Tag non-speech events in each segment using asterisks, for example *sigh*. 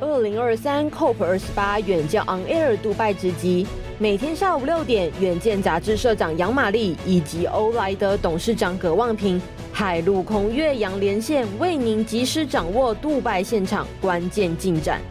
二零二三 COP 二十八远见 On Air 杜拜直击，每天下午六点，远见杂志社长杨玛丽以及欧莱德董事长葛望平，海陆空越洋连线，为您及时掌握杜拜现场关键进展。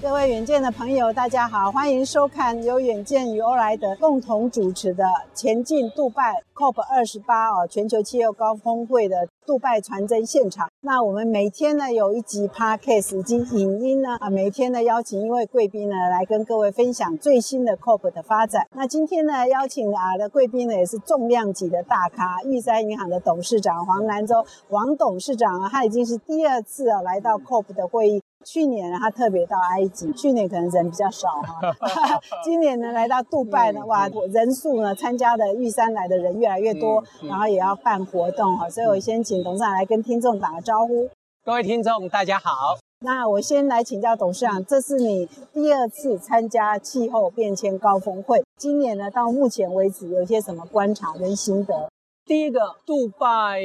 各位远见的朋友，大家好，欢迎收看由远见与欧莱德共同主持的《前进杜拜 COP 二十八》哦，全球气候高峰会的杜拜传真现场。那我们每天呢有一集 Podcast 以及影音呢啊，每天呢邀请一位贵宾呢来跟各位分享最新的 COP 的发展。那今天呢邀请啊的贵宾呢也是重量级的大咖，玉山银行的董事长黄南洲王董事长啊，他已经是第二次啊来到 COP 的会议。去年他特别到埃及，去年可能人比较少哈，*laughs* 今年呢来到杜拜呢，哇，人数呢参加的玉山来的人越来越多，然后也要办活动哈，所以我先请董事长来跟听众打个招呼。各位听众大家好，那我先来请教董事长，这是你第二次参加气候变迁高峰会，今年呢到目前为止有些什么观察跟心得？第一个，杜拜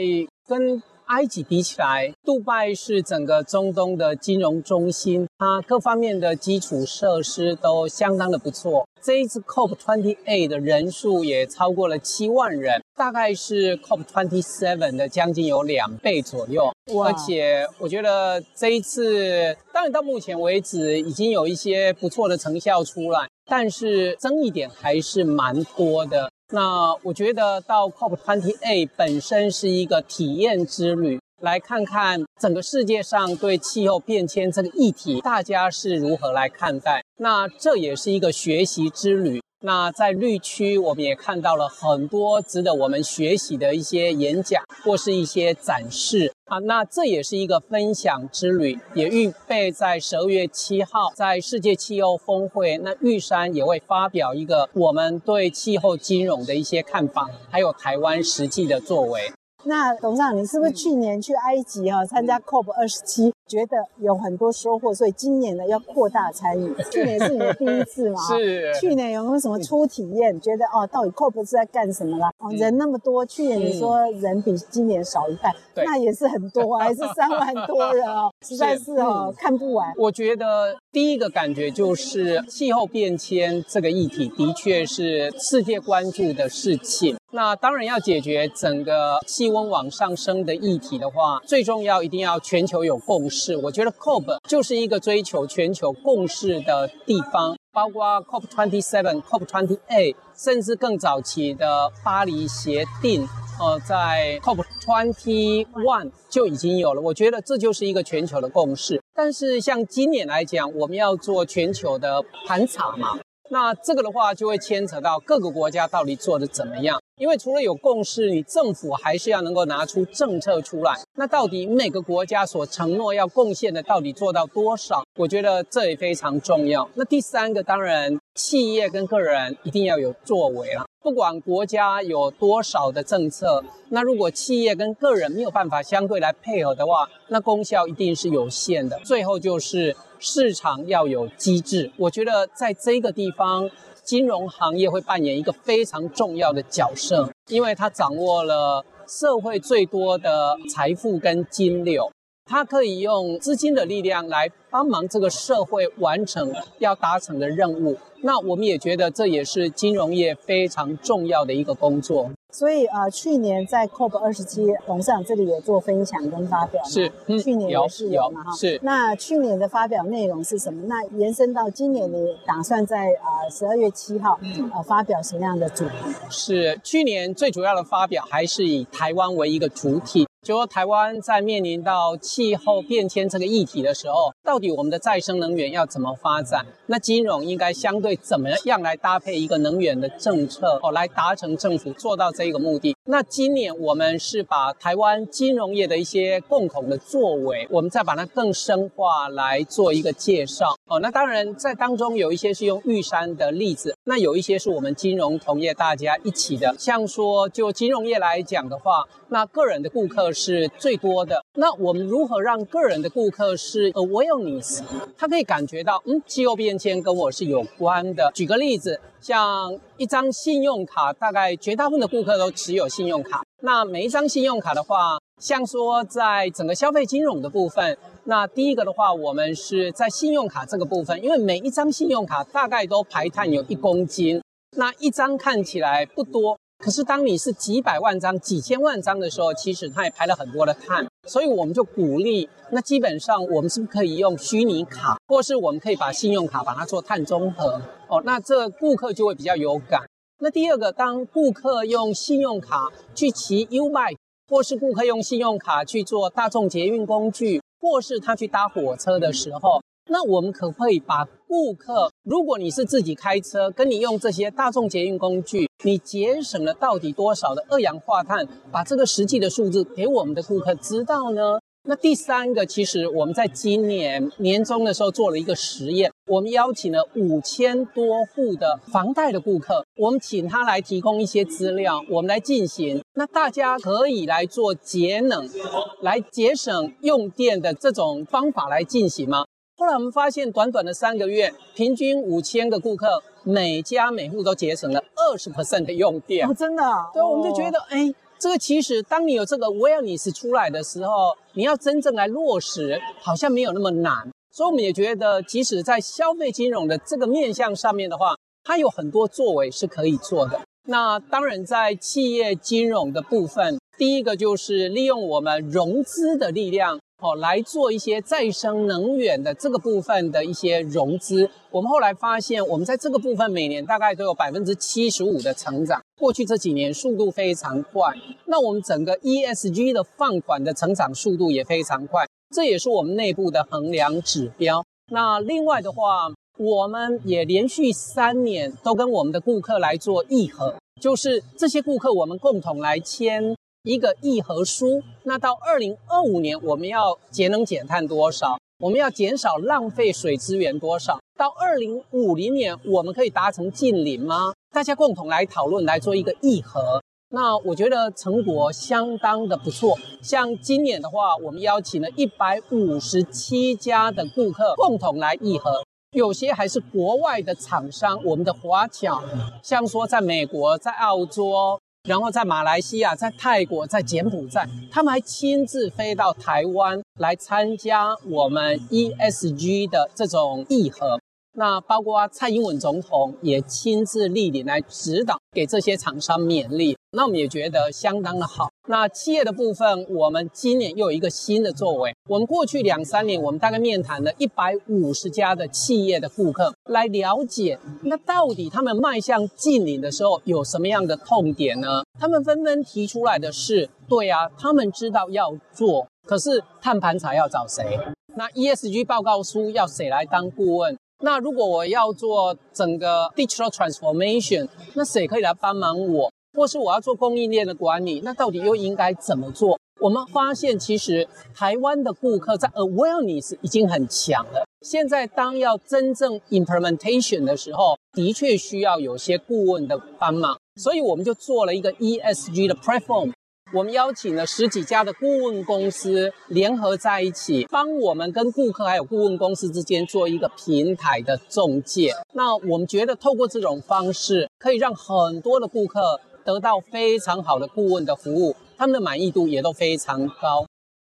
跟埃及比起来，杜拜是整个中东的金融中心，它各方面的基础设施都相当的不错。这一次 COP28 的人数也超过了七万人，大概是 COP27 的将近有两倍左右。而且我觉得这一次，当然到目前为止已经有一些不错的成效出来，但是争议点还是蛮多的。那我觉得到 COP28 本身是一个体验之旅，来看看整个世界上对气候变迁这个议题，大家是如何来看待。那这也是一个学习之旅。那在绿区，我们也看到了很多值得我们学习的一些演讲或是一些展示啊。那这也是一个分享之旅，也预备在十二月七号在世界气候峰会，那玉山也会发表一个我们对气候金融的一些看法，还有台湾实际的作为。那董事长，你是不是去年去埃及哈、啊、参加 COP 二十七，觉得有很多收获，所以今年呢要扩大参与？*laughs* 去年是你的第一次嘛？*laughs* 是。去年有没有什么初体验？觉得哦，到底 COP 是在干什么啦？哦，人那么多，去年你说人比今年少一半，嗯、那也是很多，*laughs* 还是三万多人哦，实在是哦、嗯、看不完。我觉得第一个感觉就是气候变迁这个议题的确是世界关注的事情。那当然要解决整个气温往上升的议题的话，最重要一定要全球有共识。我觉得 COP 就是一个追求全球共识的地方，包括 COP27、COP28，甚至更早期的巴黎协定，呃，在 COP21 就已经有了。我觉得这就是一个全球的共识。但是像今年来讲，我们要做全球的盘查嘛，那这个的话就会牵扯到各个国家到底做的怎么样。因为除了有共识，你政府还是要能够拿出政策出来。那到底每个国家所承诺要贡献的，到底做到多少？我觉得这也非常重要。那第三个，当然企业跟个人一定要有作为了。不管国家有多少的政策，那如果企业跟个人没有办法相对来配合的话，那功效一定是有限的。最后就是市场要有机制。我觉得在这个地方。金融行业会扮演一个非常重要的角色，因为它掌握了社会最多的财富跟金流，它可以用资金的力量来帮忙这个社会完成要达成的任务。那我们也觉得这也是金融业非常重要的一个工作。所以啊、呃，去年在 COP 二十七董事长这里有做分享跟发表，是，嗯、去年也是有嘛哈。是。那去年的发表内容是什么？那延伸到今年，你打算在啊十二月七号呃发表什么样的主题？是，去年最主要的发表还是以台湾为一个主体。就说台湾在面临到气候变迁这个议题的时候，到底我们的再生能源要怎么发展？那金融应该相对怎么样来搭配一个能源的政策哦，来达成政府做到这一个目的？那今年我们是把台湾金融业的一些共同的作为，我们再把它更深化来做一个介绍哦。那当然在当中有一些是用玉山的例子，那有一些是我们金融同业大家一起的。像说就金融业来讲的话，那个人的顾客。是最多的。那我们如何让个人的顾客是 awareness，他可以感觉到，嗯，气候变迁跟我是有关的。举个例子，像一张信用卡，大概绝大部分的顾客都持有信用卡。那每一张信用卡的话，像说在整个消费金融的部分，那第一个的话，我们是在信用卡这个部分，因为每一张信用卡大概都排碳有一公斤，那一张看起来不多。可是，当你是几百万张、几千万张的时候，其实它也排了很多的碳，所以我们就鼓励。那基本上，我们是不是可以用虚拟卡，或是我们可以把信用卡把它做碳中和？哦，那这顾客就会比较有感。那第二个，当顾客用信用卡去骑 U-Bike，或是顾客用信用卡去做大众捷运工具，或是他去搭火车的时候。那我们可不可以把顾客，如果你是自己开车，跟你用这些大众捷运工具，你节省了到底多少的二氧化碳？把这个实际的数字给我们的顾客知道呢？那第三个，其实我们在今年年中的时候做了一个实验，我们邀请了五千多户的房贷的顾客，我们请他来提供一些资料，我们来进行。那大家可以来做节能，来节省用电的这种方法来进行吗？后来我们发现，短短的三个月，平均五千个顾客，每家每户都节省了二十 percent 的用电。哦，真的啊？对，我们就觉得，哎，这个其实当你有这个 awareness 出来的时候，你要真正来落实，好像没有那么难。所以我们也觉得，即使在消费金融的这个面向上面的话，它有很多作为是可以做的。那当然，在企业金融的部分，第一个就是利用我们融资的力量。哦，来做一些再生能源的这个部分的一些融资。我们后来发现，我们在这个部分每年大概都有百分之七十五的成长。过去这几年速度非常快，那我们整个 ESG 的放款的成长速度也非常快，这也是我们内部的衡量指标。那另外的话，我们也连续三年都跟我们的顾客来做议合，就是这些顾客我们共同来签。一个议和书，那到二零二五年我们要节能减碳多少？我们要减少浪费水资源多少？到二零五零年我们可以达成近零吗？大家共同来讨论，来做一个议和。那我觉得成果相当的不错。像今年的话，我们邀请了一百五十七家的顾客共同来议和，有些还是国外的厂商，我们的华侨，像说在美国、在澳洲。然后在马来西亚、在泰国、在柬埔寨，他们还亲自飞到台湾来参加我们 ESG 的这种议和。那包括蔡英文总统也亲自莅临来指导，给这些厂商勉励。那我们也觉得相当的好。那企业的部分，我们今年又有一个新的作为。我们过去两三年，我们大概面谈了一百五十家的企业的顾客，来了解那到底他们迈向净零的时候有什么样的痛点呢？他们纷纷提出来的是：对啊，他们知道要做，可是碳盘查要找谁？那 ESG 报告书要谁来当顾问？那如果我要做整个 digital transformation，那谁可以来帮忙我？或是我要做供应链的管理，那到底又应该怎么做？我们发现，其实台湾的顾客在 awareness 已经很强了。现在当要真正 implementation 的时候，的确需要有些顾问的帮忙，所以我们就做了一个 ESG 的 platform。我们邀请了十几家的顾问公司联合在一起，帮我们跟顾客还有顾问公司之间做一个平台的中介。那我们觉得透过这种方式，可以让很多的顾客得到非常好的顾问的服务，他们的满意度也都非常高。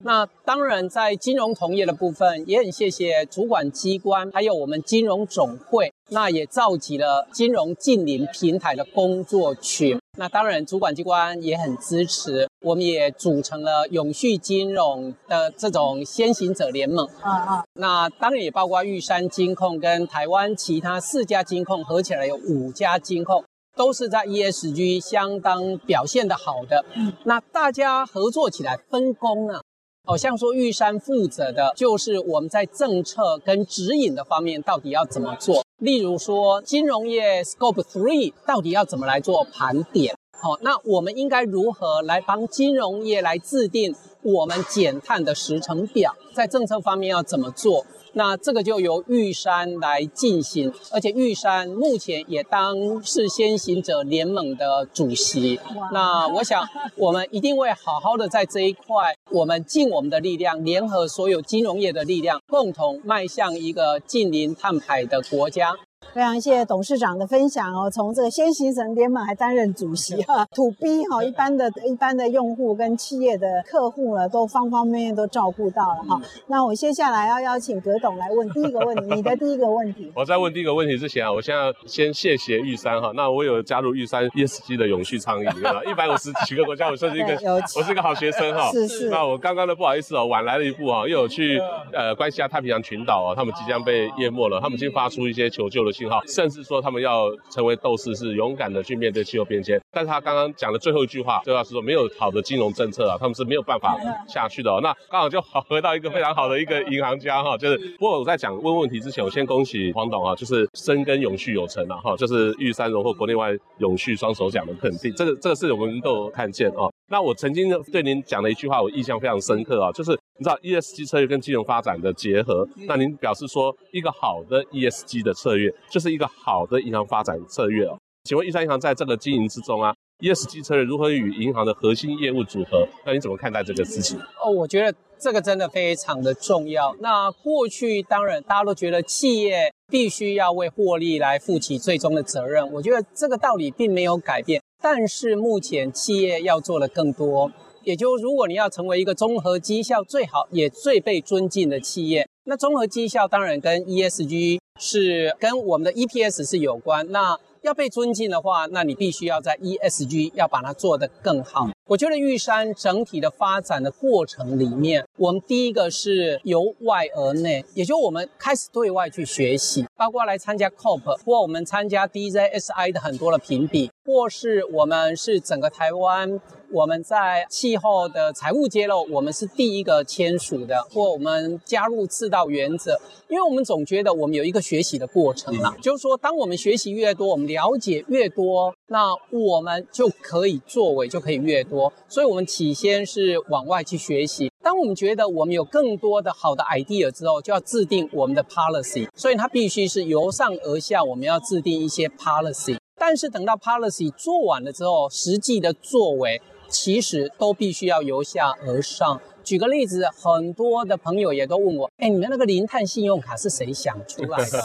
那当然，在金融同业的部分，也很谢谢主管机关，还有我们金融总会，那也召集了金融近邻平台的工作群。那当然，主管机关也很支持，我们也组成了永续金融的这种先行者联盟。啊啊，那当然也包括玉山金控跟台湾其他四家金控，合起来有五家金控，都是在 ESG 相当表现的好的。嗯，那大家合作起来分工啊。好像说玉山负责的就是我们在政策跟指引的方面到底要怎么做，例如说金融业 Scope Three 到底要怎么来做盘点，好，那我们应该如何来帮金融业来制定我们减碳的时程表，在政策方面要怎么做？那这个就由玉山来进行，而且玉山目前也当是先行者联盟的主席。那我想，我们一定会好好的在这一块，我们尽我们的力量，联合所有金融业的力量，共同迈向一个近零碳排的国家。非常谢谢董事长的分享哦，从这个先行者联盟还担任主席哈，To B 哈，一般的一般的用户跟企业的客户呢，都方方面面都照顾到了哈。那我接下来要邀请葛董来问第一个问题，你的第一个问题。我在问第一个问题之前啊，我现在先谢谢玉山哈。那我有加入玉山 ESG 的永续倡议，对吧？一百五十几个国家，我算是一个，我是一个好学生哈。是是。那我刚刚的不好意思哦，晚来了一步啊，又有去呃关西亚太平洋群岛啊，他们即将被淹没了，他们已经发出一些求救的信号，甚至说他们要成为斗士，是勇敢的去面对气候变迁。但是他刚刚讲的最后一句话，这话是说没有好的金融政策啊，他们是没有办法下去的哦。那刚好就好回到一个非常好的一个银行家哈，就是不过我在讲问问题之前，我先恭喜黄董啊，就是深耕永续有成了哈，就是玉山荣获国内外永续双首奖的肯定，这个这个是我们都有看见哦。那我曾经对您讲的一句话，我印象非常深刻啊，就是你知道 ESG 策略跟金融发展的结合，那您表示说一个好的 ESG 的策略就是一个好的银行发展策略哦。请问玉山银行在这个经营之中啊，ESG 策略如何与银行的核心业务组合？那你怎么看待这个事情？哦，我觉得这个真的非常的重要。那过去当然大家都觉得企业必须要为获利来负起最终的责任，我觉得这个道理并没有改变。但是目前企业要做的更多，也就如果你要成为一个综合绩效最好也最被尊敬的企业，那综合绩效当然跟 ESG 是跟我们的 EPS 是有关。那要被尊敬的话，那你必须要在 ESG 要把它做得更好。我觉得玉山整体的发展的过程里面，我们第一个是由外而内，也就我们开始对外去学习，包括来参加 COP，或我们参加 DJSI 的很多的评比，或是我们是整个台湾。我们在气候的财务揭露，我们是第一个签署的，或我们加入赤道原则，因为我们总觉得我们有一个学习的过程嘛，就是说，当我们学习越多，我们了解越多，那我们就可以作为就可以越多。所以，我们起先是往外去学习。当我们觉得我们有更多的好的 idea 之后，就要制定我们的 policy。所以，它必须是由上而下，我们要制定一些 policy。但是，等到 policy 做完了之后，实际的作为。其实都必须要由下而上。举个例子，很多的朋友也都问我：“哎，你们那个零碳信用卡是谁想出来的？”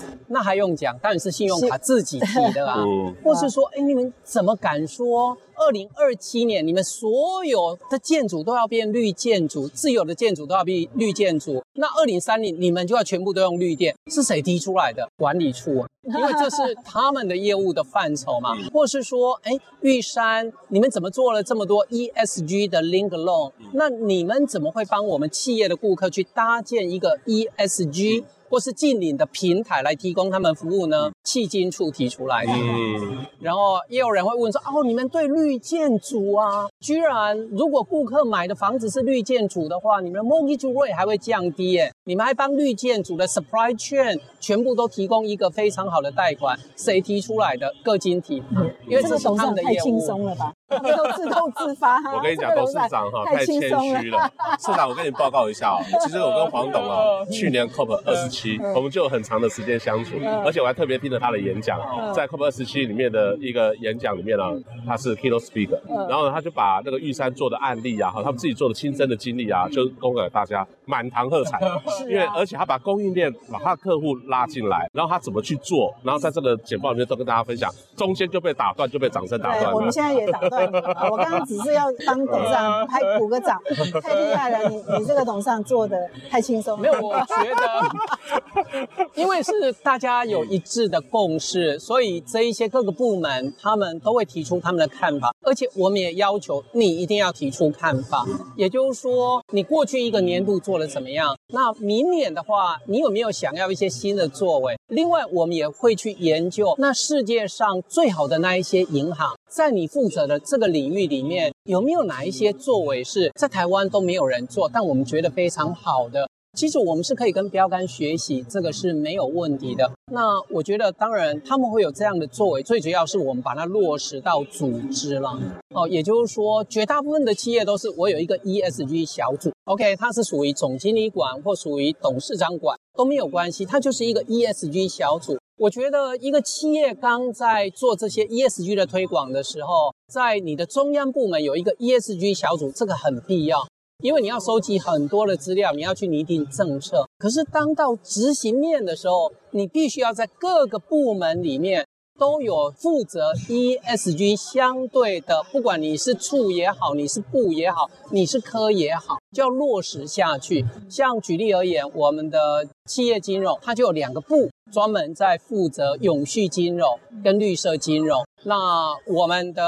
*laughs* 那还用讲？当然是信用卡自己提的啊。或是说：“哎，你们怎么敢说二零二七年你们所有的建筑都要变绿建筑，自有的建筑都要变绿建筑？那二零三零你们就要全部都用绿电？是谁提出来的？管理处啊。*laughs* ”因为这是他们的业务的范畴嘛，或是说，哎，玉山，你们怎么做了这么多 ESG 的 link loan？那你们怎么会帮我们企业的顾客去搭建一个 ESG？或是近邻的平台来提供他们服务呢？迄今处提出来的。嗯。然后也有人会问说：哦，你们对绿建筑啊，居然如果顾客买的房子是绿建筑的话，你们的 mortgage rate 还会降低耶？你们还帮绿建筑的 supply chain 全部都提供一个非常好的贷款？谁提出来的？各金提。嗯。因为这是他们的业务。太轻松了吧？*laughs* 他们都自动自发。我跟你讲，董事长哈太谦虚了。市长，我跟你报告一下哦，*laughs* 其实我跟黄董啊，去年 COP 二十七。我们就有很长的时间相处，而且我还特别听了他的演讲，在 COP 二十七里面的一个演讲里面呢，他是 keynote speaker，然后呢，他就把那个玉山做的案例啊，和他们自己做的亲身的经历啊，就供给大家满堂喝彩。*laughs* 因为而且他把供应链把他的客户拉进来，然后他怎么去做，然后在这个简报里面都跟大家分享，中间就被打断，就被掌声打断。我们现在也打断你，我刚刚只是要当董事长 *laughs* 拍鼓个掌，太厉害了，你你这个董事长做的太轻松。没有，我觉得。因为是大家有一致的共识，所以这一些各个部门他们都会提出他们的看法，而且我们也要求你一定要提出看法。也就是说，你过去一个年度做了怎么样？那明年的话，你有没有想要一些新的作为？另外，我们也会去研究那世界上最好的那一些银行，在你负责的这个领域里面，有没有哪一些作为是在台湾都没有人做，但我们觉得非常好的？其实我们是可以跟标杆学习，这个是没有问题的。那我觉得，当然他们会有这样的作为，最主要是我们把它落实到组织了。哦，也就是说，绝大部分的企业都是我有一个 ESG 小组，OK，它是属于总经理管或属于董事长管都没有关系，它就是一个 ESG 小组。我觉得一个企业刚在做这些 ESG 的推广的时候，在你的中央部门有一个 ESG 小组，这个很必要。因为你要收集很多的资料，你要去拟定政策。可是当到执行面的时候，你必须要在各个部门里面。都有负责 ESG 相对的，不管你是处也好，你是部也好，你是科也好，就要落实下去。像举例而言，我们的企业金融，它就有两个部，专门在负责永续金融跟绿色金融。那我们的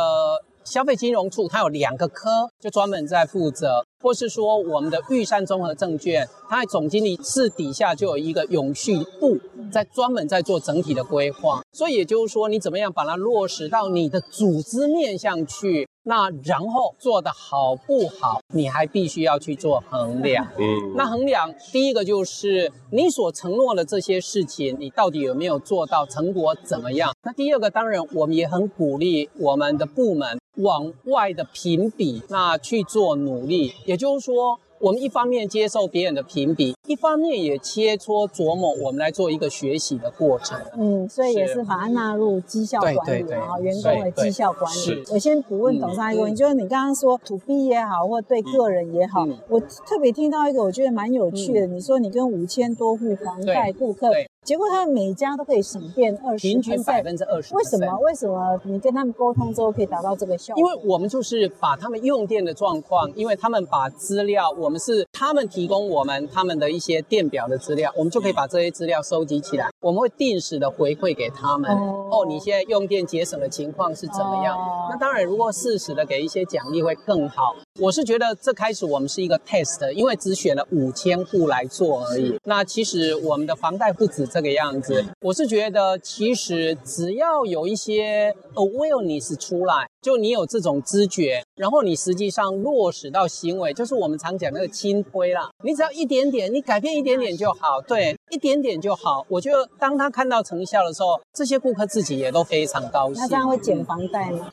消费金融处，它有两个科，就专门在负责。或是说，我们的玉山综合证券，它的总经理室底下就有一个永续部，在专门在做整体的规划。所以也就是说，你怎么样把它落实到你的组织面向去？那然后做的好不好，你还必须要去做衡量。嗯，那衡量第一个就是你所承诺的这些事情，你到底有没有做到，成果怎么样？那第二个，当然我们也很鼓励我们的部门往外的评比，那去做努力。也就是说。我们一方面接受别人的评比，一方面也切磋琢磨，我们来做一个学习的过程。嗯，所以也是把它纳入绩效管理啊，员工的绩效管理。我先不问董事长一个问题，就是你刚刚说 to B 也好，或对个人也好，我特别听到一个我觉得蛮有趣的，你说你跟五千多户房贷顾客。结果他们每家都可以省电二十，平均百分之二十。为什么？为什么你跟他们沟通之后可以达到这个效果？因为我们就是把他们用电的状况，因为他们把资料，我们是他们提供我们他们的一些电表的资料，我们就可以把这些资料收集起来，我们会定时的回馈给他们。哦，哦，你现在用电节省的情况是怎么样？哦，那当然，如果适时的给一些奖励会更好。我是觉得这开始我们是一个 test，因为只选了五千户来做而已。那其实我们的房贷不止这个样子。我是觉得，其实只要有一些 awareness 出来。就你有这种知觉，然后你实际上落实到行为，就是我们常讲那个轻推啦。你只要一点点，你改变一点点就好，对，一点点就好。我觉得当他看到成效的时候，这些顾客自己也都非常高兴。那这样会减房贷吗？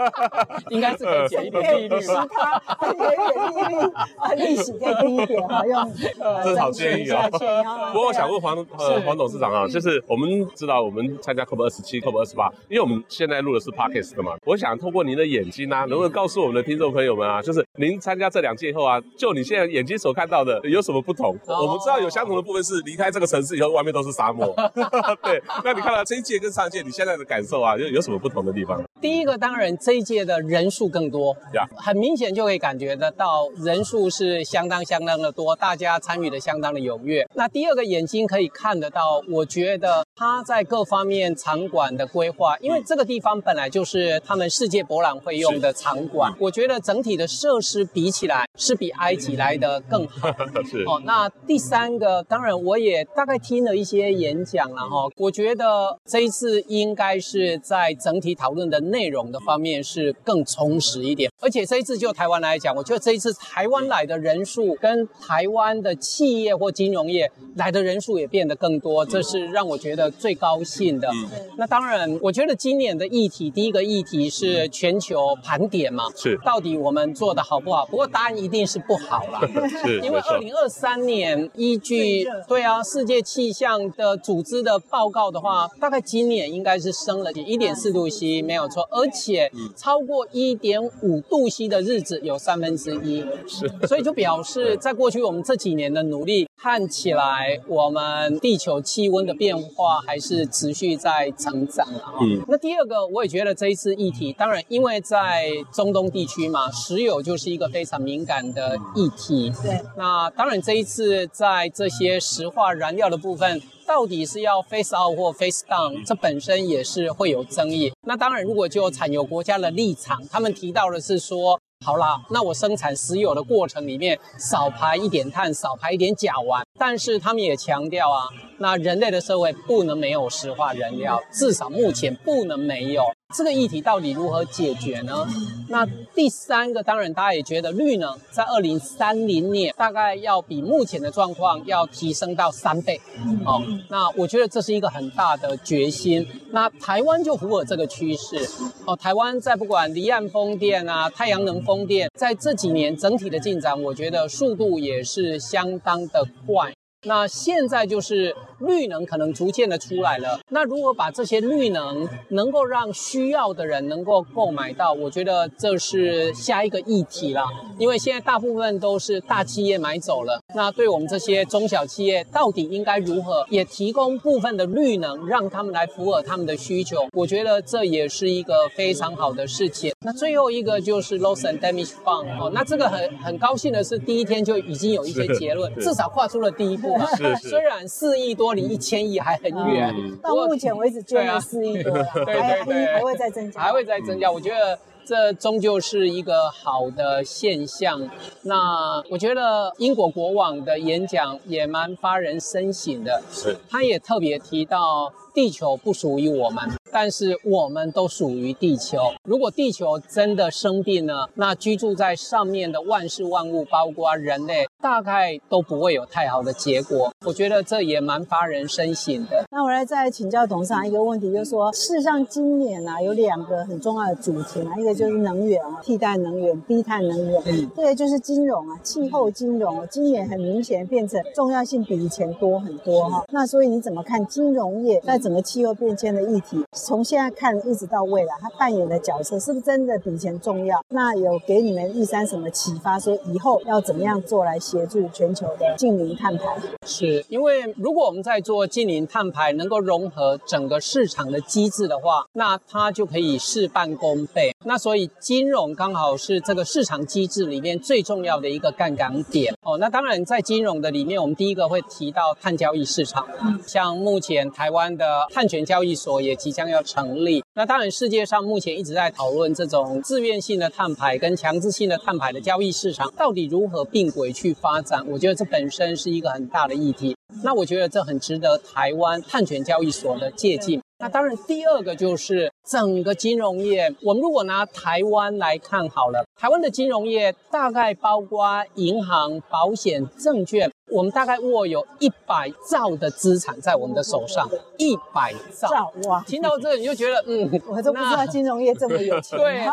*laughs* 应该是可以减一点利率吧？可以减利率啊，利息可以低一点，好用。*laughs* 这是好建议啊。不过我想问黄呃黄董事长啊，就是我们知道我们参加 COP 二十七、COP 二十八，因为我们现在录的是 Podcast 的嘛，我想。想透过您的眼睛啊，能不能告诉我们的听众朋友们啊，就是您参加这两届以后啊，就你现在眼睛所看到的有什么不同？哦、我们知道有相同的部分是离开这个城市以后，外面都是沙漠。*laughs* 对，那你看到这一届跟上一届，你现在的感受啊，有有什么不同的地方？第一个，当然这一届的人数更多，呀，很明显就可以感觉得到人数是相当相当的多，大家参与的相当的踊跃。那第二个，眼睛可以看得到，我觉得他在各方面场馆的规划，因为这个地方本来就是他们。世界博览会用的场馆，我觉得整体的设施比起来是比埃及来的更好。*laughs* 是哦，那第三个，当然我也大概听了一些演讲了哈，我觉得这一次应该是在整体讨论的内容的方面是更充实一点，而且这一次就台湾来讲，我觉得这一次台湾来的人数跟台湾的企业或金融业来的人数也变得更多，这是让我觉得最高兴的。那当然，我觉得今年的议题，第一个议题是。是全球盘点嘛？是，到底我们做的好不好？不过答案一定是不好啦。*laughs* 是，因为二零二三年依据对啊世界气象的组织的报告的话，大概今年应该是升了一点四度 C，没有错。而且超过一点五度 C 的日子有三分之一。是，所以就表示在过去我们这几年的努力，看起来我们地球气温的变化还是持续在成长啊。嗯，那第二个我也觉得这一次议题。当然，因为在中东地区嘛，石油就是一个非常敏感的议题。对，那当然这一次在这些石化燃料的部分，到底是要 phase out 或 phase down，这本身也是会有争议。那当然，如果就产油国家的立场，他们提到的是说，好啦，那我生产石油的过程里面少排一点碳，少排一点甲烷。但是他们也强调啊，那人类的社会不能没有石化燃料，至少目前不能没有。这个议题到底如何解决呢？那第三个，当然大家也觉得绿能在二零三零年大概要比目前的状况要提升到三倍。哦，那我觉得这是一个很大的决心。那台湾就符合这个趋势。哦，台湾在不管离岸风电啊、太阳能风电，在这几年整体的进展，我觉得速度也是相当的快。那现在就是绿能可能逐渐的出来了。那如果把这些绿能能够让需要的人能够购买到，我觉得这是下一个议题了。因为现在大部分都是大企业买走了，那对我们这些中小企业，到底应该如何也提供部分的绿能，让他们来符合他们的需求？我觉得这也是一个非常好的事情。那最后一个就是 Loss and Damage Fund 哦，那这个很很高兴的是，第一天就已经有一些结论，至少跨出了第一步啊。虽然四亿多离一千亿还很远，嗯，到目前为止捐了四亿多了，对对对，对，还会再增加，还会再增加。我觉得。这终究是一个好的现象。那我觉得英国国王的演讲也蛮发人深省的。是，他也特别提到。地球不属于我们，但是我们都属于地球。如果地球真的生病了，那居住在上面的万事万物，包括人类，大概都不会有太好的结果。我觉得这也蛮发人深省的。那我来再请教董事长一个问题，就是说，事实上今年啊有两个很重要的主题啊，一个就是能源啊，替代能源，低碳能源。嗯。对，就是金融啊，气候金融，今年很明显变成重要性比以前多很多哈。那所以你怎么看金融业在？整个气候变迁的议题，从现在看一直到未来，他扮演的角色是不是真的比以前重要？那有给你们玉山什么启发？说以后要怎么样做来协助全球的近零碳排？是因为如果我们在做近零碳排，能够融合整个市场的机制的话，那它就可以事半功倍。那所以金融刚好是这个市场机制里面最重要的一个杠杆点哦。那当然在金融的里面，我们第一个会提到碳交易市场，像目前台湾的。碳权交易所也即将要成立。那当然，世界上目前一直在讨论这种自愿性的碳排跟强制性的碳排的交易市场到底如何并轨去发展。我觉得这本身是一个很大的议题。那我觉得这很值得台湾碳权交易所的借鉴。那当然，第二个就是整个金融业。我们如果拿台湾来看好了，台湾的金融业大概包括银行、保险、证券。我们大概握有一百兆的资产在我们的手上，一百兆哇！听到这你就觉得，嗯，我都不知道金融业这么有钱。*laughs* 对，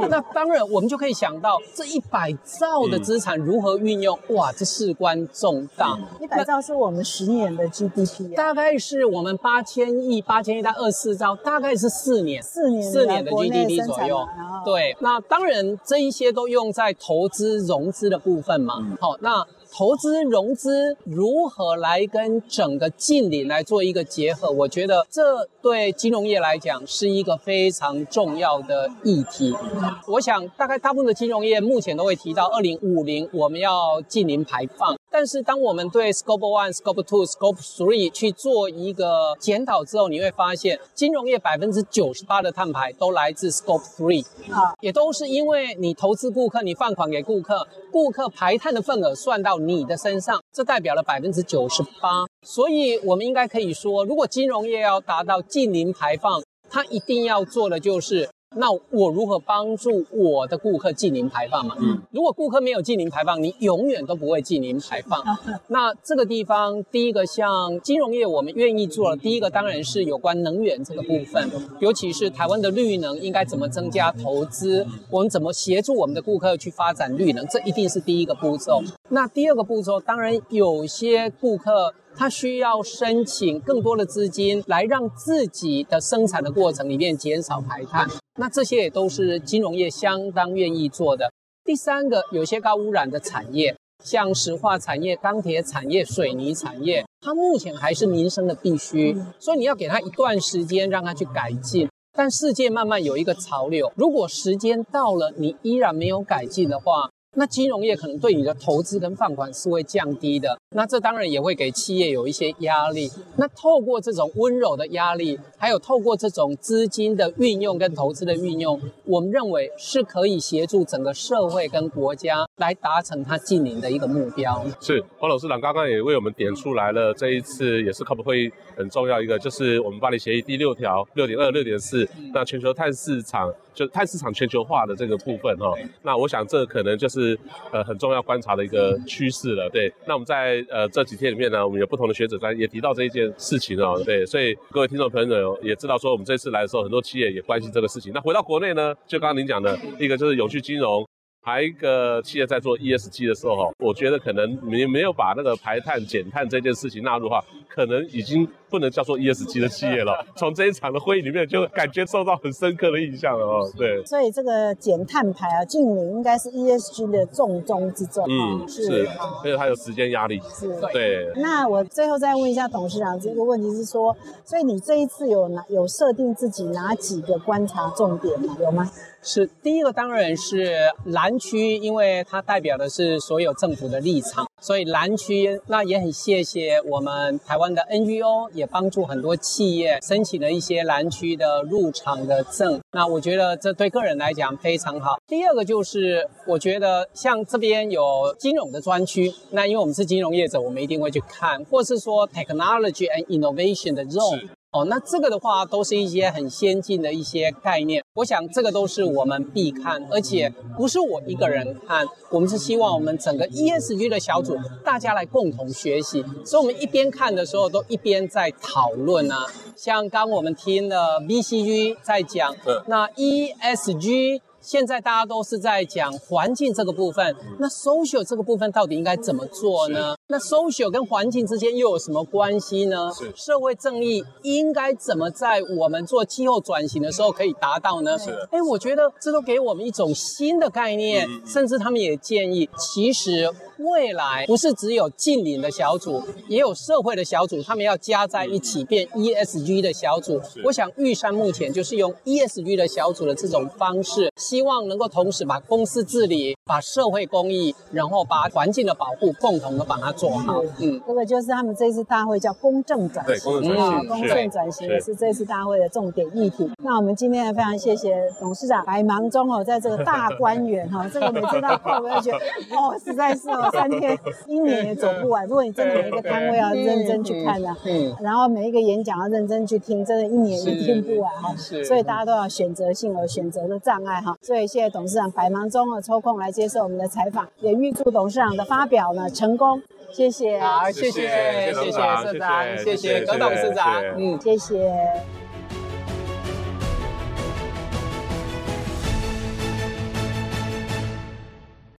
那那当然，我们就可以想到这一百兆的资产如何运用，*laughs* 哇，这事关重大。一百兆是我们十年的 GDP，大概是我们八千亿，八千亿到二十四兆，大概是四年，四年四年的 GDP 左右。对，那当然这一些都用在投资融资的部分嘛。好，那。投资融资如何来跟整个净零来做一个结合？我觉得这对金融业来讲是一个非常重要的议题。我想大概大部分的金融业目前都会提到，二零五零我们要净零排放。但是当我们对 Scope One、Scope Two、Scope Three 去做一个检讨之后，你会发现金融业百分之九十八的碳排都来自 Scope Three，啊，也都是因为你投资顾客，你放款给顾客，顾客排碳的份额算到你的身上，这代表了百分之九十八。所以我们应该可以说，如果金融业要达到近零排放，它一定要做的就是。那我如何帮助我的顾客净零排放嘛？嗯，如果顾客没有净零排放，你永远都不会净零排放。*laughs* 那这个地方，第一个像金融业，我们愿意做的，第一个当然是有关能源这个部分，尤其是台湾的绿能应该怎么增加投资，我们怎么协助我们的顾客去发展绿能，这一定是第一个步骤。那第二个步骤，当然有些顾客。他需要申请更多的资金，来让自己的生产的过程里面减少排碳。那这些也都是金融业相当愿意做的。第三个，有些高污染的产业，像石化产业、钢铁产业、水泥产业，它目前还是民生的必须，所以你要给它一段时间让它去改进。但世界慢慢有一个潮流，如果时间到了，你依然没有改进的话，那金融业可能对你的投资跟放款是会降低的，那这当然也会给企业有一些压力。那透过这种温柔的压力，还有透过这种资金的运用跟投资的运用，我们认为是可以协助整个社会跟国家来达成它净零的一个目标。是黄董事长刚刚也为我们点出来了，这一次也是 COP 会议很重要一个，就是我们巴黎协议第六条六点二六点四，那全球碳市场就碳市场全球化的这个部分哈。那我想这可能就是。是呃很重要观察的一个趋势了，对。那我们在呃这几天里面呢，我们有不同的学者在也提到这一件事情哦，对。所以各位听众朋友也知道说，我们这次来的时候，很多企业也关心这个事情。那回到国内呢，就刚刚您讲的一个就是永续金融。还一个企业在做 ESG 的时候，我觉得可能没没有把那个排碳减碳这件事情纳入的话，可能已经不能叫做 ESG 的企业了。*laughs* 从这一场的会议里面，就感觉受到很深刻的印象了哦。*laughs* 对，所以这个减碳排啊，净零应该是 ESG 的重中之重。嗯，是，是而且它有时间压力。是，对。那我最后再问一下董事长，这个问题是说，所以你这一次有哪有设定自己哪几个观察重点吗？有吗？是第一个，当然是蓝区，因为它代表的是所有政府的立场，所以蓝区那也很谢谢我们台湾的 NGO，也帮助很多企业申请了一些蓝区的入场的证。那我觉得这对个人来讲非常好。第二个就是，我觉得像这边有金融的专区，那因为我们是金融业者，我们一定会去看，或是说 Technology and Innovation 的 zone。哦，那这个的话都是一些很先进的一些概念，我想这个都是我们必看，而且不是我一个人看，我们是希望我们整个 ESG 的小组大家来共同学习，所以我们一边看的时候都一边在讨论啊，像刚我们听了 BCG 在讲，那 ESG。现在大家都是在讲环境这个部分，那 social 这个部分到底应该怎么做呢？那 social 跟环境之间又有什么关系呢？是社会正义应该怎么在我们做气候转型的时候可以达到呢？是，哎，我觉得这都给我们一种新的概念，甚至他们也建议，其实。未来不是只有近邻的小组，也有社会的小组，他们要加在一起变 ESG 的小组。我想玉山目前就是用 ESG 的小组的这种方式，希望能够同时把公司治理、把社会公益，然后把环境的保护共同的把它做好。嗯，这个就是他们这次大会叫公正转型。对，公正转型。公正转型也是这次大会的重点议题。那我们今天也非常谢谢董事长百忙中哦，在这个大观园哈，这个每次到会我要觉得哦，实在是。哦。三天一年也走不完。如果你真的每一个摊位要认真去看呢，嗯，然后每一个演讲要认真去听，真的，一年也听不完哈。是，所以大家都要选择性而选择的障碍哈。所以谢谢董事长百忙中啊抽空来接受我们的采访，也预祝董事长的发表呢成功。谢谢，好，谢谢，谢谢社长，谢谢葛董事长，嗯，谢谢。